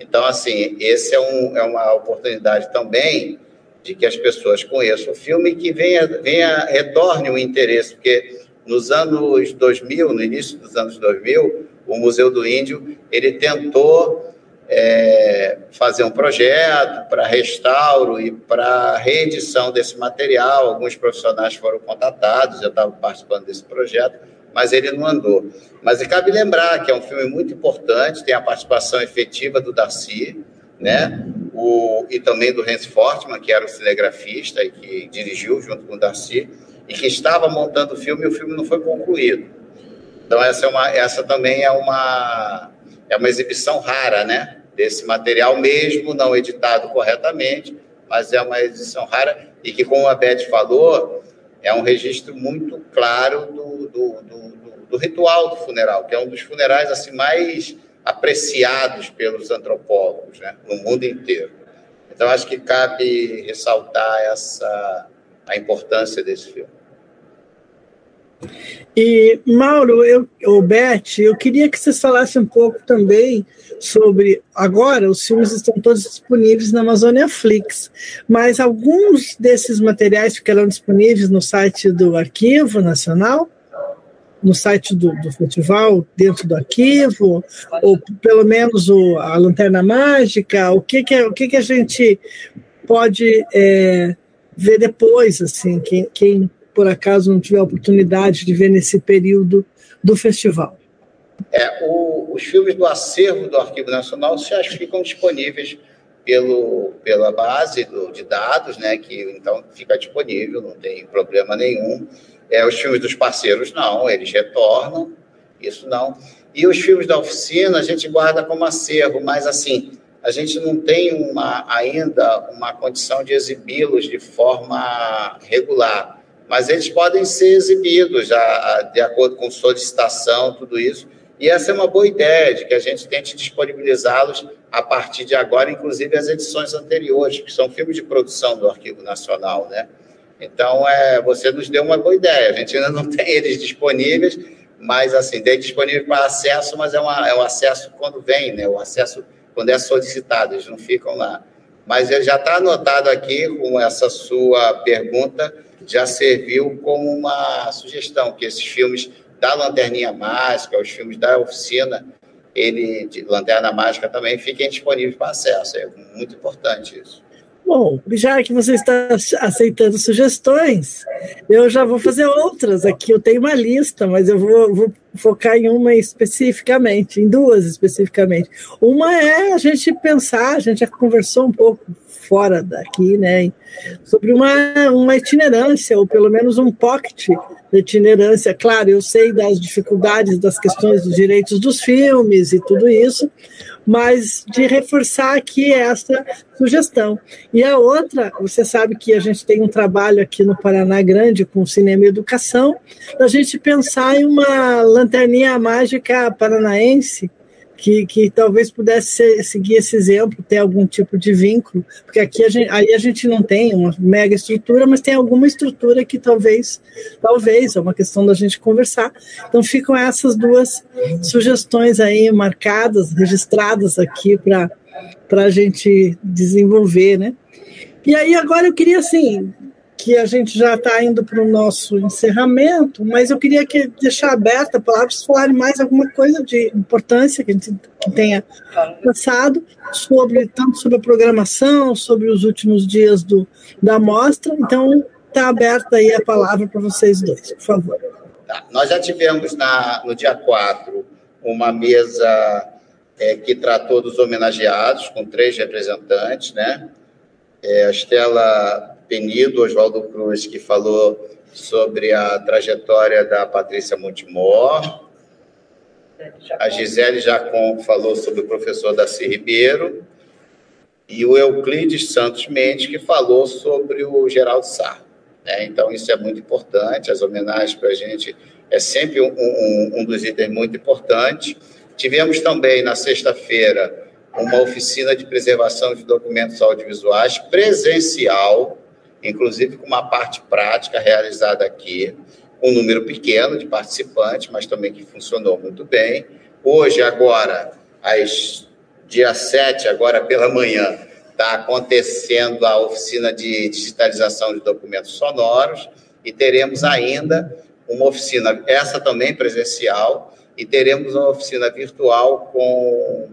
Então, assim, esse é, um, é uma oportunidade também de que as pessoas conheçam o filme e que venha, venha retorne o interesse, porque nos anos 2000, no início dos anos 2000, o Museu do Índio ele tentou é, fazer um projeto para restauro e para reedição desse material. Alguns profissionais foram contatados, eu estava participando desse projeto, mas ele não andou. Mas cabe lembrar que é um filme muito importante, tem a participação efetiva do Darcy, né? O, e também do Hans Fortman, que era o cinegrafista e que dirigiu junto com o Darcy e que estava montando o filme e o filme não foi concluído. Então essa é uma, essa também é uma é uma exibição rara, né? Desse material mesmo não editado corretamente, mas é uma exibição rara e que, como a Beth falou, é um registro muito claro do, do, do, do ritual do funeral, que é um dos funerais assim mais apreciados pelos antropólogos, né? No mundo inteiro. Então acho que cabe ressaltar essa a importância desse filme. E, Mauro, eu, ou Beth, eu queria que vocês falassem um pouco também sobre. Agora, os filmes estão todos disponíveis na Amazônia Flix, mas alguns desses materiais ficarão disponíveis no site do Arquivo Nacional, no site do, do festival, dentro do arquivo, ou pelo menos o, a Lanterna Mágica. O que, que, o que, que a gente pode é, ver depois, assim, quem, quem por acaso não tiver oportunidade de ver nesse período do festival? É, o, os filmes do acervo do Arquivo Nacional já ficam disponíveis pelo, pela base do, de dados, né, que então fica disponível, não tem problema nenhum. É, os filmes dos parceiros, não, eles retornam, isso não. E os filmes da oficina a gente guarda como acervo, mas assim, a gente não tem uma, ainda uma condição de exibi-los de forma regular mas eles podem ser exibidos já, de acordo com solicitação, tudo isso, E essa é uma boa ideia, de que a gente tente disponibilizá-los a partir de agora, inclusive as edições anteriores, que são filmes de produção do Arquivo Nacional, né? Então, é, você nos deu uma boa ideia. A gente ainda não *laughs* tem eles disponíveis, mas, assim, tem disponível para acesso, mas é, uma, é um acesso quando vem, né? O acesso quando é solicitado, eles não ficam lá. Mas já está anotado aqui com essa sua pergunta, já serviu como uma sugestão, que esses filmes da Lanterninha Mágica, os filmes da oficina, ele, de Lanterna Mágica também fiquem disponíveis para acesso. É muito importante isso. Bom, já que você está aceitando sugestões, eu já vou fazer outras aqui. Eu tenho uma lista, mas eu vou, vou, focar em uma especificamente, em duas especificamente. Uma é a gente pensar, a gente já conversou um pouco fora daqui, né, sobre uma, uma itinerância, ou pelo menos um pocket de itinerância. Claro, eu sei das dificuldades das questões dos direitos dos filmes e tudo isso, mas de reforçar aqui essa sugestão. E a outra, você sabe que a gente tem um trabalho aqui no Paraná Grande com Cinema e Educação, da gente pensar em uma lanterninha mágica paranaense, que, que talvez pudesse ser, seguir esse exemplo, ter algum tipo de vínculo, porque aqui a gente, aí a gente não tem uma mega estrutura, mas tem alguma estrutura que talvez, talvez, é uma questão da gente conversar. Então ficam essas duas sugestões aí marcadas, registradas aqui para a gente desenvolver, né? E aí agora eu queria assim que a gente já está indo para o nosso encerramento, mas eu queria que deixar aberta a palavra para falarem mais alguma coisa de importância que a gente que tenha passado sobre tanto sobre a programação, sobre os últimos dias do, da mostra. Então está aberta aí a palavra para vocês dois, por favor. Tá. Nós já tivemos na, no dia 4 uma mesa é, que tratou dos homenageados, com três representantes, né? É, a Estela Penido, Oswaldo Cruz, que falou sobre a trajetória da Patrícia Montemor. A Gisele Jacon falou sobre o professor Daci Ribeiro. E o Euclides Santos Mendes, que falou sobre o Geraldo Sá. É, então, isso é muito importante. As homenagens para a gente é sempre um, um, um dos itens muito importantes. Tivemos também, na sexta-feira, uma oficina de preservação de documentos audiovisuais presencial, inclusive com uma parte prática realizada aqui, um número pequeno de participantes, mas também que funcionou muito bem. Hoje, agora, às dia 7, agora pela manhã, está acontecendo a oficina de digitalização de documentos sonoros e teremos ainda uma oficina, essa também presencial, e teremos uma oficina virtual com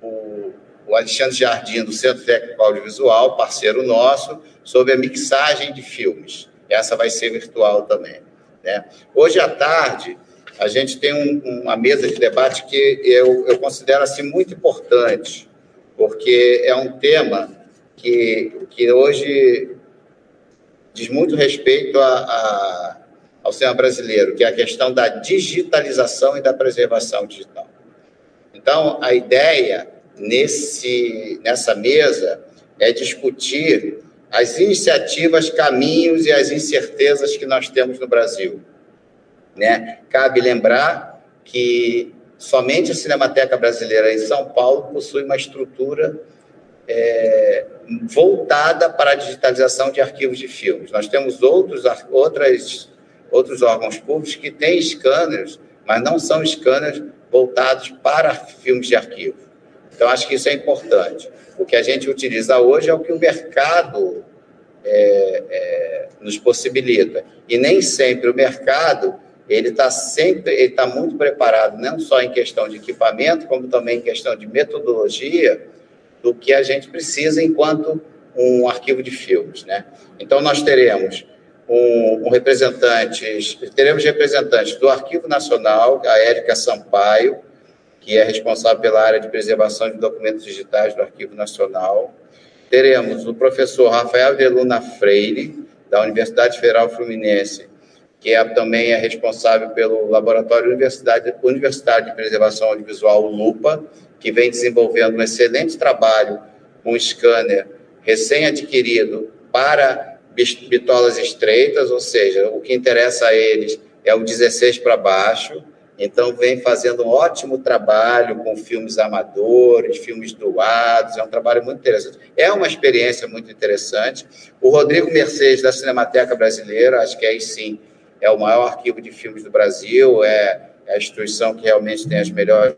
o Alexandre Jardim, do Centro Técnico Audiovisual, parceiro nosso, sobre a mixagem de filmes. Essa vai ser virtual também. Né? Hoje à tarde, a gente tem um, uma mesa de debate que eu, eu considero assim, muito importante, porque é um tema que, que hoje diz muito respeito a, a, ao cinema brasileiro, que é a questão da digitalização e da preservação digital. Então, a ideia nesse, nessa mesa é discutir as iniciativas, caminhos e as incertezas que nós temos no Brasil. Né? Cabe lembrar que somente a Cinemateca Brasileira em São Paulo possui uma estrutura é, voltada para a digitalização de arquivos de filmes. Nós temos outros, outras, outros órgãos públicos que têm scanners, mas não são scanners voltados para filmes de arquivo. Então, acho que isso é importante. O que a gente utiliza hoje é o que o mercado é, é, nos possibilita. E nem sempre o mercado ele está sempre, ele está muito preparado, não só em questão de equipamento, como também em questão de metodologia, do que a gente precisa enquanto um arquivo de filmes, né? Então nós teremos um, um representantes, teremos representantes do Arquivo Nacional, a Érica Sampaio, que é responsável pela área de preservação de documentos digitais do Arquivo Nacional. Teremos o professor Rafael de Luna Freire, da Universidade Federal Fluminense, que é, também é responsável pelo Laboratório Universidade, Universitário de Preservação Audiovisual, LUPA, que vem desenvolvendo um excelente trabalho com scanner recém-adquirido para bitolas estreitas, ou seja, o que interessa a eles é o 16 para baixo, então vem fazendo um ótimo trabalho com filmes amadores, filmes doados, é um trabalho muito interessante. É uma experiência muito interessante. O Rodrigo Mercedes, da Cinemateca Brasileira, acho que aí sim é o maior arquivo de filmes do Brasil, é, a instituição que realmente tem as melhores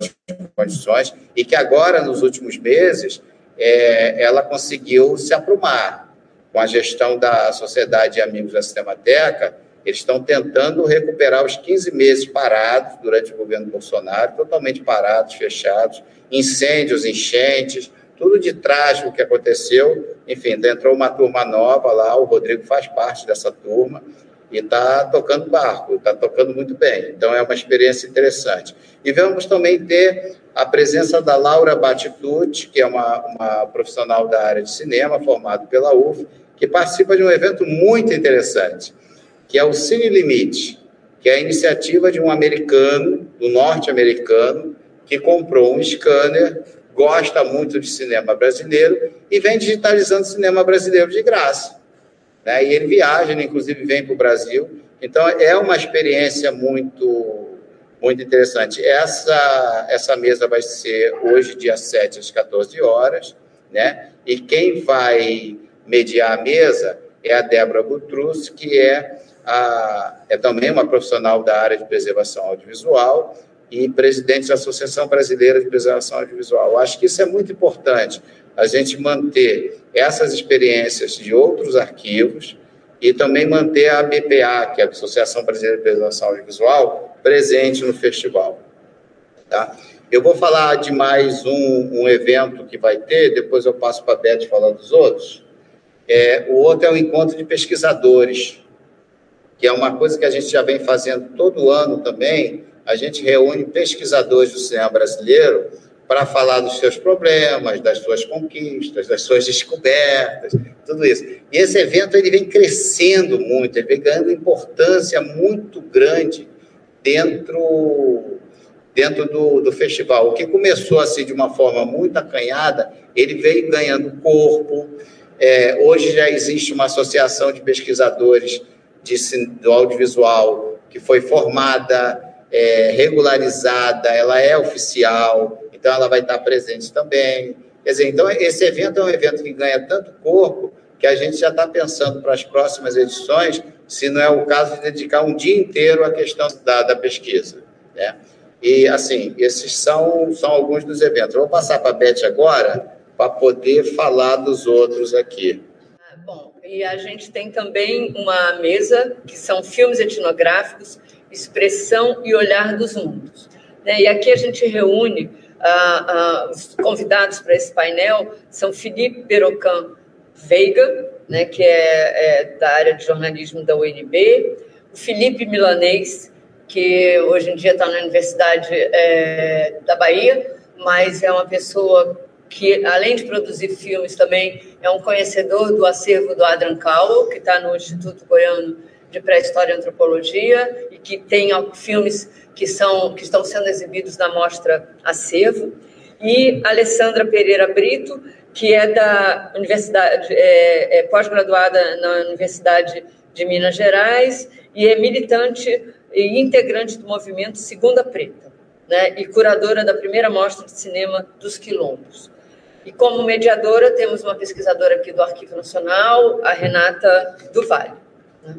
condições, e que agora, nos últimos meses, é, ela conseguiu se aprumar com a gestão da Sociedade de Amigos da Cinemateca, eles estão tentando recuperar os 15 meses parados durante o governo Bolsonaro, totalmente parados, fechados, incêndios, enchentes, tudo de trágico que aconteceu. Enfim, entrou uma turma nova lá, o Rodrigo faz parte dessa turma e está tocando barco, está tocando muito bem. Então, é uma experiência interessante. E vamos também ter a presença da Laura Batitucci, que é uma, uma profissional da área de cinema, formada pela UF, que participa de um evento muito interessante que é o Cine Limite, que é a iniciativa de um americano, do norte-americano, que comprou um scanner, gosta muito de cinema brasileiro e vem digitalizando cinema brasileiro de graça. Né? E ele viaja, ele inclusive vem para o Brasil. Então, é uma experiência muito muito interessante. Essa, essa mesa vai ser hoje, dia 7, às 14 horas, né? E quem vai mediar a mesa é a Débora Butrus, que é a, é também uma profissional da área de preservação audiovisual e presidente da Associação Brasileira de Preservação Audiovisual. Acho que isso é muito importante, a gente manter essas experiências de outros arquivos e também manter a BPA, que é a Associação Brasileira de Preservação Audiovisual, presente no festival. Tá? Eu vou falar de mais um, um evento que vai ter, depois eu passo para a Beth falar dos outros. É, o outro é o encontro de pesquisadores que é uma coisa que a gente já vem fazendo todo ano também. A gente reúne pesquisadores do cinema brasileiro para falar dos seus problemas, das suas conquistas, das suas descobertas, tudo isso. E esse evento ele vem crescendo muito, ele vem ganhando importância muito grande dentro dentro do, do festival. O que começou assim de uma forma muito acanhada, ele veio ganhando corpo. É, hoje já existe uma associação de pesquisadores de, do audiovisual que foi formada, é, regularizada, ela é oficial, então ela vai estar presente também. Quer dizer, então esse evento é um evento que ganha tanto corpo que a gente já está pensando para as próximas edições, se não é o caso de dedicar um dia inteiro à questão da, da pesquisa. Né? E, assim, esses são, são alguns dos eventos. Eu vou passar para a Beth agora para poder falar dos outros aqui. E a gente tem também uma mesa que são filmes etnográficos, expressão e olhar dos mundos. Né? E aqui a gente reúne ah, ah, os convidados para esse painel são Felipe Berocan Veiga, né, que é, é, da área de jornalismo da UNB, o Felipe Milanês, que hoje em dia está na Universidade é, da Bahia, mas é uma pessoa que, além de produzir filmes, também é um conhecedor do acervo do Adrian Cowell, que está no Instituto Goiano de Pré-História e Antropologia, e que tem filmes que, são, que estão sendo exibidos na mostra Acervo, e Alessandra Pereira Brito, que é da Universidade, é, é pós-graduada na Universidade de Minas Gerais e é militante e integrante do movimento Segunda Preta, né, e curadora da primeira mostra de cinema dos Quilombos. E como mediadora, temos uma pesquisadora aqui do Arquivo Nacional, a Renata do Vale. Né?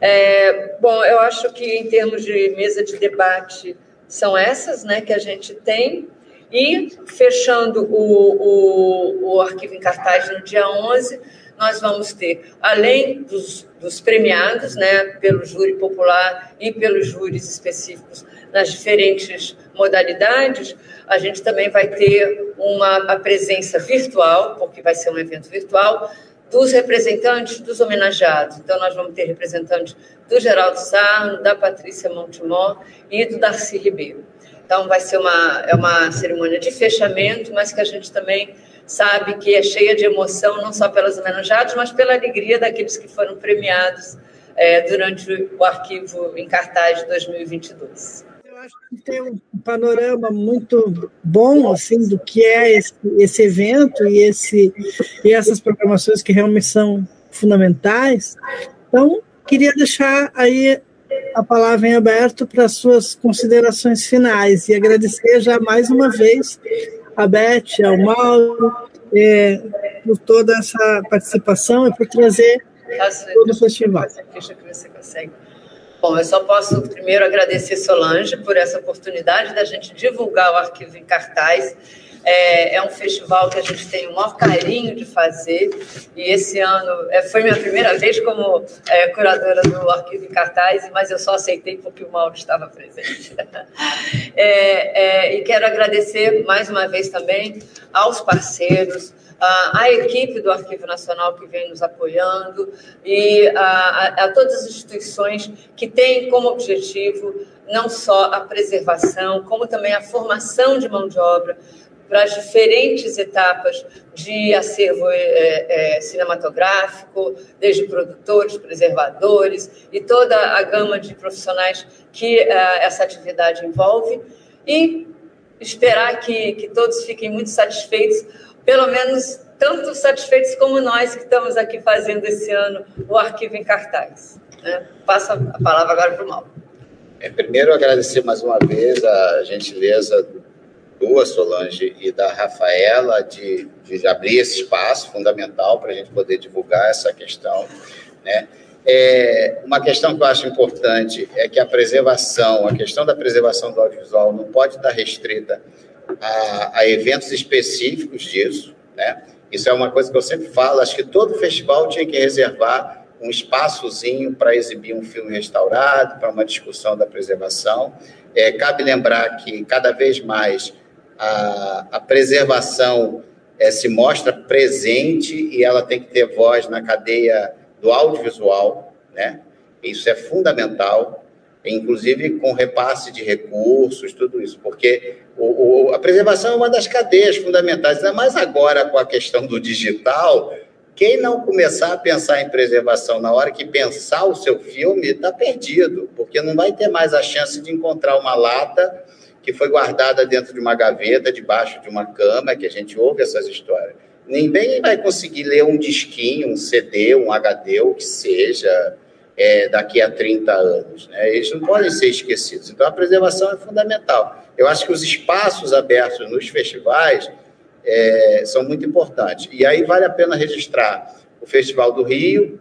É, bom, eu acho que em termos de mesa de debate, são essas né, que a gente tem. E fechando o, o, o arquivo em cartaz no dia 11, nós vamos ter, além dos, dos premiados, né, pelo júri popular e pelos júris específicos nas diferentes modalidades, a gente também vai ter uma presença virtual, porque vai ser um evento virtual, dos representantes dos homenageados. Então, nós vamos ter representantes do Geraldo Sarno, da Patrícia Montemor e do Darcy Ribeiro. Então, vai ser uma, é uma cerimônia de fechamento, mas que a gente também sabe que é cheia de emoção, não só pelos homenageados, mas pela alegria daqueles que foram premiados é, durante o arquivo em cartaz de 2022 acho que tem um panorama muito bom assim do que é esse, esse evento e, esse, e essas programações que realmente são fundamentais. Então, queria deixar aí a palavra em aberto para suas considerações finais e agradecer já mais uma vez a Beth, ao Mauro, é, por toda essa participação e por trazer todo o festival. Deixa que você consegue. Bom, eu só posso primeiro agradecer Solange por essa oportunidade da gente divulgar o arquivo em cartaz. É, é, um festival que a gente tem o maior carinho de fazer, e esse ano é, foi minha primeira vez como é, curadora do Arquivo em Cartaz, mas eu só aceitei porque o Mauro estava presente. *laughs* É, é, e quero agradecer mais uma vez também aos parceiros, a equipe do Arquivo Nacional que vem nos apoiando e a, a, a todas as instituições que têm como objetivo não só a preservação, como também a formação de mão de obra para as diferentes etapas de acervo é, é, cinematográfico, desde produtores, preservadores e toda a gama de profissionais que é, essa atividade envolve, e esperar que, que todos fiquem muito satisfeitos, pelo menos tanto satisfeitos como nós que estamos aqui fazendo esse ano o arquivo em cartaz. Né? Passo a palavra agora para o Mauro. É, primeiro, agradecer mais uma vez a gentileza tua, Solange, e da Rafaela de, de abrir esse espaço fundamental para a gente poder divulgar essa questão. Né? É, uma questão que eu acho importante é que a preservação, a questão da preservação do audiovisual não pode estar restrita a, a eventos específicos disso, né? Isso é uma coisa que eu sempre falo, acho que todo festival tinha que reservar um espaçozinho para exibir um filme restaurado, para uma discussão da preservação. É, cabe lembrar que cada vez mais a, a preservação é, se mostra presente e ela tem que ter voz na cadeia do audiovisual, né? Isso é fundamental, inclusive com repasse de recursos, tudo isso, porque o, o, a preservação é uma das cadeias fundamentais, ainda mais agora com a questão do digital. Quem não começar a pensar em preservação na hora que pensar o seu filme, está perdido, porque não vai ter mais a chance de encontrar uma lata que foi guardada dentro de uma gaveta, debaixo de uma cama, que a gente ouve essas histórias. Ninguém vai conseguir ler um disquinho, um CD, um HD, o que seja, é, daqui a 30 anos. Né? Eles não podem ser esquecidos. Então, a preservação é fundamental. Eu acho que os espaços abertos nos festivais é, são muito importantes. E aí vale a pena registrar o Festival do Rio,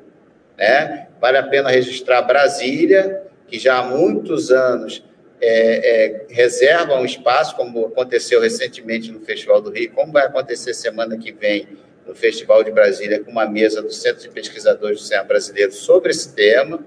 né? vale a pena registrar Brasília, que já há muitos anos é, é, reserva um espaço, como aconteceu recentemente no Festival do Rio, como vai acontecer semana que vem no Festival de Brasília, com uma mesa do Centro de Pesquisadores do Cinema Brasileiro sobre esse tema.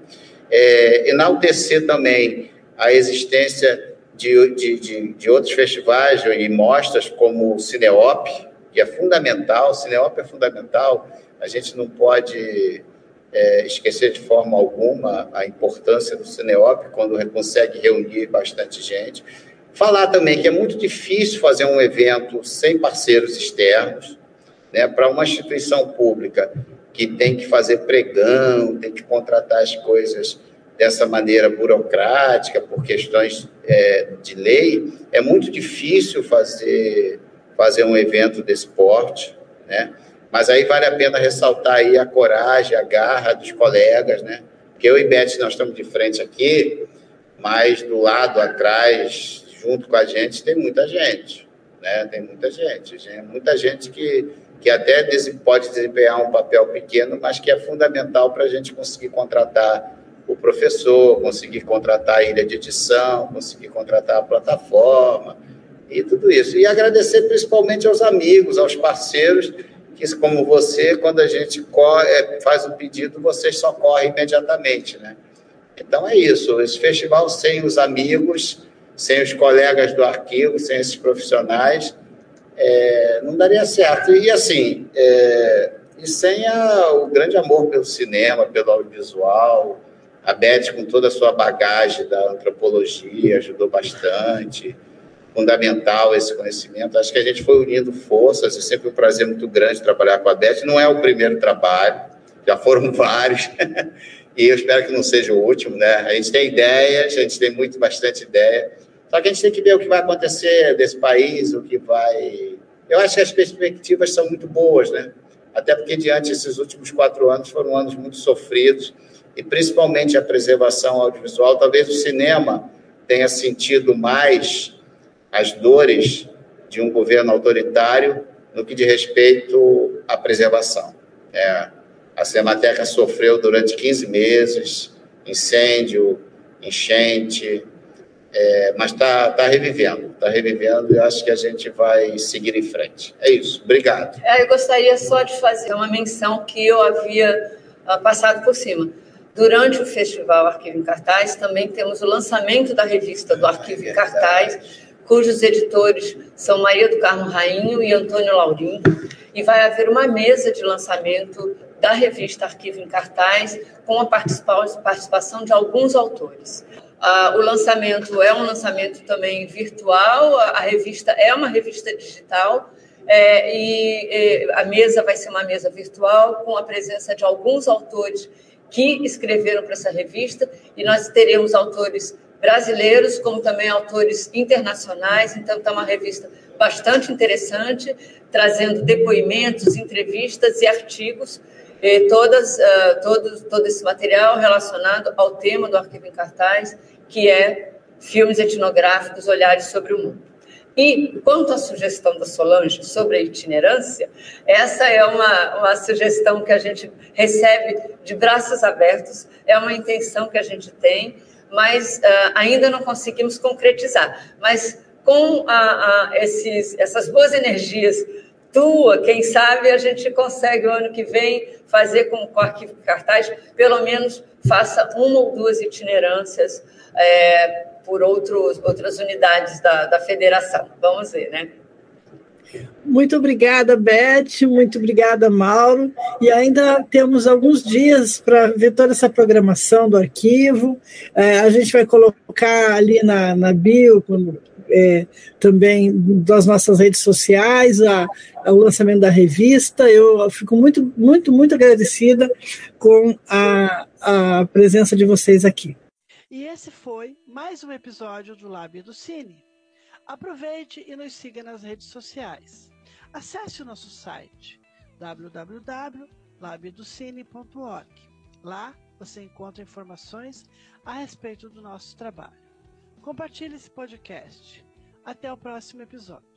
É, enaltecer também a existência de, de, de, de, outros festivais e mostras, como o Cineop, que é fundamental, o Cineop é fundamental, a gente não pode é, esquecer de forma alguma a importância do Cineop quando consegue reunir bastante gente. Falar também que é muito difícil fazer um evento sem parceiros externos, né, para uma instituição pública que tem que fazer pregão, tem que contratar as coisas dessa maneira burocrática, por questões é, de lei, é muito difícil fazer, fazer um evento desse porte, né? Mas aí vale a pena ressaltar aí a coragem, a garra dos colegas, né? Porque eu e Beth, nós estamos de frente aqui, mas do lado, atrás, junto com a gente, tem muita gente, né? Tem muita gente, muita gente que, que até pode desempenhar um papel pequeno, mas que é fundamental para a gente conseguir contratar o professor, conseguir contratar a ilha de edição, conseguir contratar a plataforma e tudo isso. E agradecer principalmente aos amigos, aos parceiros que, como você, quando a gente corre, é, faz o pedido, vocês só correm imediatamente, né? Então é isso. Esse festival sem os amigos, sem os colegas do arquivo, sem esses profissionais, é, não daria certo. E assim, é, e sem a, o grande amor pelo cinema, pelo audiovisual, a Beth, com toda a sua bagagem da antropologia, ajudou bastante fundamental esse conhecimento. Acho que a gente foi unindo forças, é sempre um prazer muito grande trabalhar com a Beth. Não é o primeiro trabalho, já foram *laughs* vários, *laughs* e eu espero que não seja o último, né? A gente tem ideias, a gente tem muito, bastante ideia, só que a gente tem que ver o que vai acontecer desse país, o que vai... Eu acho que as perspectivas são muito boas, né? Até porque, diante desses últimos quatro anos, foram anos muito sofridos, e principalmente a preservação audiovisual. Talvez o cinema tenha sentido mais as dores de um governo autoritário no que diz respeito à preservação. É, a Cinemateca sofreu durante 15 meses incêndio, enchente, é, mas está tá revivendo, está revivendo e acho que a gente vai seguir em frente. É isso, obrigado. É, eu gostaria só de fazer uma menção que eu havia uh, passado por cima. Durante o Festival Arquivo em Cartaz, também temos o lançamento da revista do Arquivo em Cartaz, cujos editores são Maria do Carmo Rainho e Antônio Laurindo, e vai haver uma mesa de lançamento da revista Arquivo em Cartaz, com a participação de alguns autores. Uh, o lançamento é um lançamento também virtual, a, revista é uma revista digital, é, e a mesa vai ser uma mesa virtual, com a presença de alguns autores que escreveram para essa revista, e nós teremos autores brasileiros, como também autores internacionais, então está uma revista bastante interessante, trazendo depoimentos, entrevistas e artigos, e todas, uh, todo, todo esse material relacionado ao tema do Arquivo em Cartaz, que é filmes etnográficos, olhares sobre o mundo. E quanto à sugestão da Solange sobre a itinerância, essa é uma, uma sugestão que a gente recebe de braços abertos, é uma intenção que a gente tem, mas uh, ainda não conseguimos concretizar. Mas com a, a, esses, essas boas energias tua, quem sabe a gente consegue o ano que vem fazer com o arquivo cartaz, pelo menos faça uma ou duas itinerâncias é, por outros, outras unidades da, da federação. Vamos ver, né? Muito obrigada, Beth, muito obrigada, Mauro. E ainda temos alguns dias para ver toda essa programação do arquivo. É, a gente vai colocar ali na, na bio, é, também das nossas redes sociais, a, a, o lançamento da revista. Eu fico muito, muito, muito agradecida com a, a presença de vocês aqui. E esse foi mais um episódio do Lábio do Cine. Aproveite e nos siga nas redes sociais. Acesse o nosso site www.labiodocine.org. Lá você encontra informações a respeito do nosso trabalho. Compartilhe esse podcast. Até o próximo episódio.